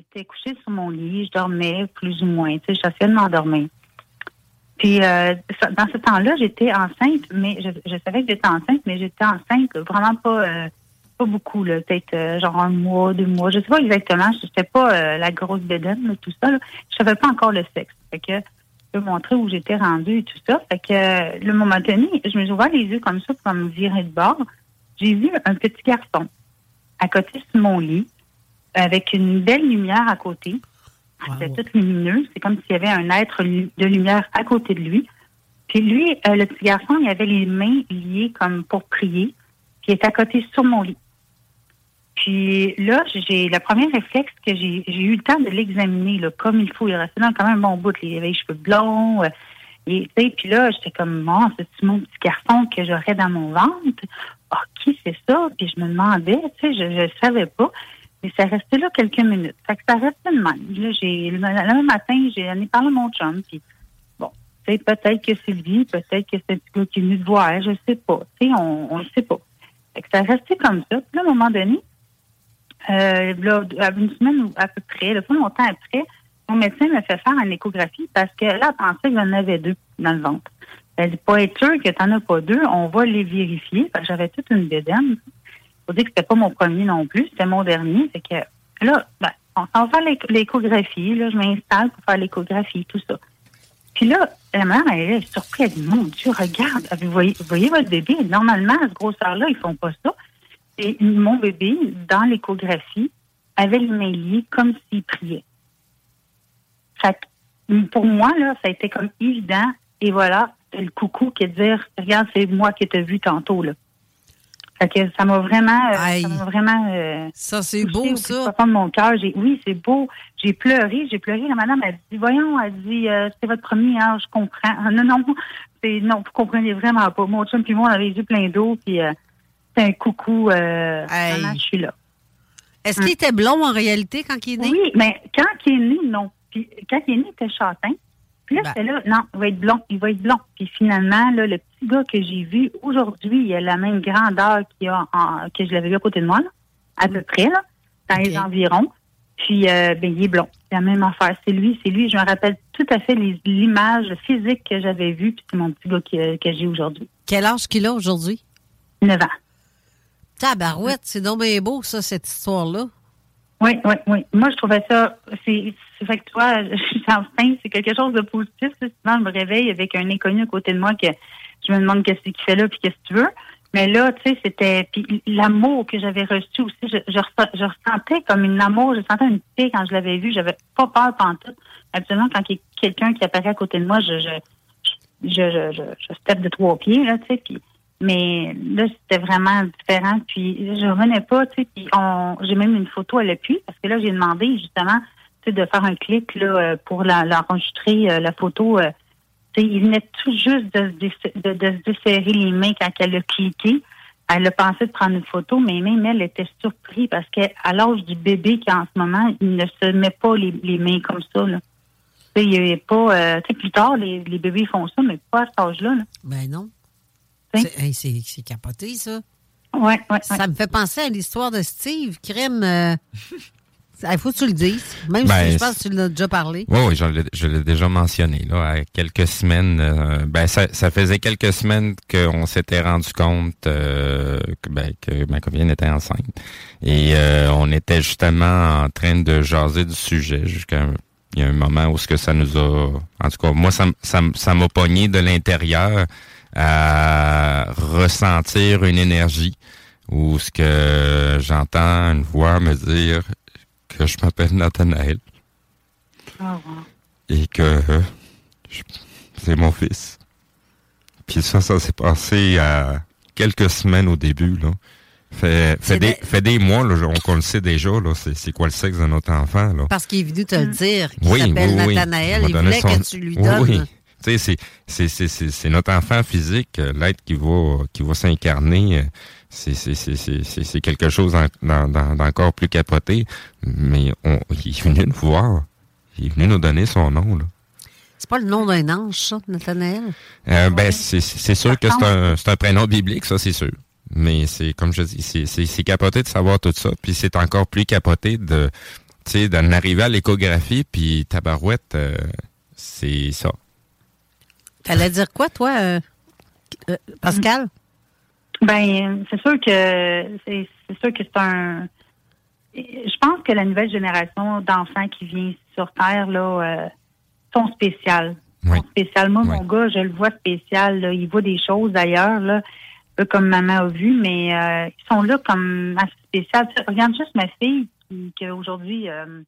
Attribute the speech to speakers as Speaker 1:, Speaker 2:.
Speaker 1: J'étais couchée sur mon lit, je dormais plus ou moins, tu sais, j'essayais de m'endormir. Puis euh, dans ce temps-là, j'étais enceinte, mais je, savais que j'étais enceinte, mais j'étais enceinte vraiment pas euh, pas beaucoup, là, peut-être euh, genre un mois, deux mois, je sais pas exactement. Je n'étais pas la grosse bédaine, tout ça. Là. Je savais pas encore le sexe. Fait que je vais montrer où j'étais rendue et tout ça. Fait que le moment donné, je me suis ouvert les yeux comme ça pour me virer de bord. J'ai vu un petit garçon à côté de mon lit avec une belle lumière à côté. C'était tout lumineux. C'est comme s'il y avait un être de lumière à côté de lui. Puis lui, euh, le petit garçon, il avait les mains liées comme pour prier. Puis il est à côté sur mon lit. Puis là, j'ai le premier réflexe que j'ai eu le temps de l'examiner là, comme il faut. Il restait dans quand même un bon bout. Il avait les cheveux blonds. euh, et, puis là, j'étais comme, oh, c'est mon petit garçon que j'aurais dans mon ventre. Oh, qui c'est ça? Puis je me demandais, tu sais, je ne savais pas. Mais ça restait là quelques minutes. Fait que ça restait de même. Là, j'ai, le, le même matin, j'ai en ai parlé à mon chum. Puis bon, tu sais, peut-être que c'est lui, peut-être que c'est un petit gars qui est venu te voir, je sais pas. Tu sais, on ne sait pas. Fait que ça restait comme ça. Puis là, à un moment donné, euh, une semaine à peu près, là, pas longtemps après, mon médecin m'a fait faire une échographie parce que là, pensait que j'en avais deux dans le ventre. Elle dit, pas être sûr que tu n'en as pas deux, on va les vérifier. J'avais toute une bédaine. Faut dire que c'était pas mon premier non plus, c'était mon dernier. Que là, ben, on s'en va faire l'écho- l'échographie. Là, je m'installe pour faire l'échographie, tout ça. Puis là, la mère, elle est surprise. Elle dit, mon Dieu, regarde, vous voyez, votre bébé? Normalement, à ce grosseur-là, ils font pas ça. Et mon bébé, dans l'échographie, avait les mains liées comme s'il priait. Fait pour moi, là, ça a été comme évident. Et voilà, le coucou qui est dire, regarde, c'est moi qui t'ai vu tantôt, là. Fait que ça m'a vraiment, euh, ça m'a vraiment. euh,
Speaker 2: ça, c'est beau,
Speaker 1: au
Speaker 2: ça.
Speaker 1: profond de mon cœur. J'ai- Oui, c'est beau. J'ai pleuré, j'ai pleuré. La madame a dit, voyons, elle dit, euh, c'est votre premier, hein, je comprends. Ah, non, non, c'est non, vous comprenez vraiment pas. Mon chum puis moi, on avait les yeux pleins d'eau, puis euh, c'est un coucou. Euh, maman, je suis là.
Speaker 2: Est-ce qu'il était blond en réalité quand il est né?
Speaker 1: Oui, mais quand il est né, non. Puis quand il est né, il était châtain. Puis là,
Speaker 2: Ben.
Speaker 1: c'était là, non, il va être blond, il va être blond. Puis finalement, là, le petit gars que j'ai vu aujourd'hui, il a la même grandeur qu'il a en- que je l'avais vu à côté de moi, là, à peu près, là, dans les environs. Puis, euh, ben, il est blond. C'est la même affaire. C'est lui, c'est lui. Je me rappelle tout à fait l'image physique que j'avais vue, puis c'est mon petit gars que j'ai aujourd'hui.
Speaker 2: Quel âge qu'il a aujourd'hui?
Speaker 1: 9 ans.
Speaker 2: Tabarouette, c'est donc bien beau, ça, cette histoire-là.
Speaker 1: Oui, oui, oui. Moi, je trouvais ça, c'est, c'est fait que toi, je suis enceinte, c'est quelque chose de positif. Souvent, je me réveille avec un inconnu à côté de moi que je me demande qu'est-ce qu'il fait là, puis qu'est-ce que tu veux. Mais là, tu sais, c'était, puis l'amour que j'avais reçu aussi, je, je, je ressentais comme une amour, je sentais une paix quand je l'avais vu. J'avais pas peur pantoute. Absolument, quand il y a quelqu'un qui apparaît à côté de moi, je, je, je, je, je, je step de trois pieds, là, tu sais, puis mais là, c'était vraiment différent. Puis je revenais pas, tu sais, puis on, j'ai même une photo à l'appui parce que là, j'ai demandé justement, tu sais, de faire un clic là euh, pour la, l'enregistrer euh, la photo. euh, tu sais, il venait tout juste de, de, de se desserrer les mains quand elle a cliqué. Elle a pensé de prendre une photo, mais même elle était surprise parce qu'à l'âge du bébé qui en ce moment, il ne se met pas les, les mains comme ça. Là. Il y a pas, euh, plus tard, les, les bébés font ça, mais pas à cet âge-là. Là.
Speaker 2: Ben non.
Speaker 1: Hein?
Speaker 2: C'est hey, c'est- c'est capoté, ça.
Speaker 1: Ouais, ouais,
Speaker 2: Ça me fait penser à l'histoire de Steve. Crème. euh, Il faut que tu le dises. Même
Speaker 3: Ben,
Speaker 2: si je pense que tu l'as déjà parlé.
Speaker 3: Oui, oui, je l'ai- je l'ai déjà mentionné. Là, à quelques semaines, euh, ben ça, ça faisait quelques semaines qu'on s'était rendu compte euh, que, ben, que ma copine était enceinte. Et euh, on était justement en train de jaser du sujet jusqu'à il y a un moment où ce que ça nous a. En tout cas, moi, ça, m- ça, m'a pogné de l'intérieur à ressentir une énergie où ce que j'entends une voix me dire que je m'appelle Nathanaël
Speaker 1: Ah, wow.
Speaker 3: et que euh, c'est mon fils. Puis ça, ça s'est passé à quelques semaines au début, là. Fait, fait, des,
Speaker 2: de-
Speaker 3: fait des mois, là, on, le sait déjà, là, c'est, c'est quoi le sexe de notre enfant, là.
Speaker 2: Parce qu'il est venu te le dire. qu'il
Speaker 3: Oui,
Speaker 2: s'appelle
Speaker 3: oui.
Speaker 2: Nathanaël. Il voulait
Speaker 3: son-
Speaker 2: que tu lui
Speaker 3: Oui,
Speaker 2: donnes.
Speaker 3: Oui, Tu sais, c'est, c'est, c'est, c'est, c'est notre enfant physique, euh, l'être qui va, qui va s'incarner. euh, C'est, c'est, c'est, c'est, c'est, c'est quelque chose d'encore plus capoté. Mais on, il est venu nous voir. Il est venu nous donner son nom, là.
Speaker 2: C'est pas le nom d'un ange, ça, Nathanaël?
Speaker 3: Euh, ben, c'est, sûr que c'est un, prénom biblique, ça, c'est sûr. Mais c'est, comme je dis, c'est, capoté de savoir tout ça. Puis c'est encore plus capoté de, tu sais, d'en arriver à l'échographie, puis tabarouette, euh, c'est ça.
Speaker 2: T'allais dire quoi, toi, euh, euh, Pascal?
Speaker 1: Ben, c'est sûr que c'est sûr que c'est un. Je pense que la nouvelle génération d'enfants qui vient sur Terre là euh, sont spéciales.
Speaker 3: Oui.
Speaker 1: Sont spéciales. Moi,
Speaker 3: Oui.
Speaker 1: mon gars, je le vois spécial. Là. Il voit des choses d'ailleurs là, un peu comme maman a vu, mais euh, ils sont là comme assez spéciales. Regarde juste ma fille qui, qui aujourd'hui, euh,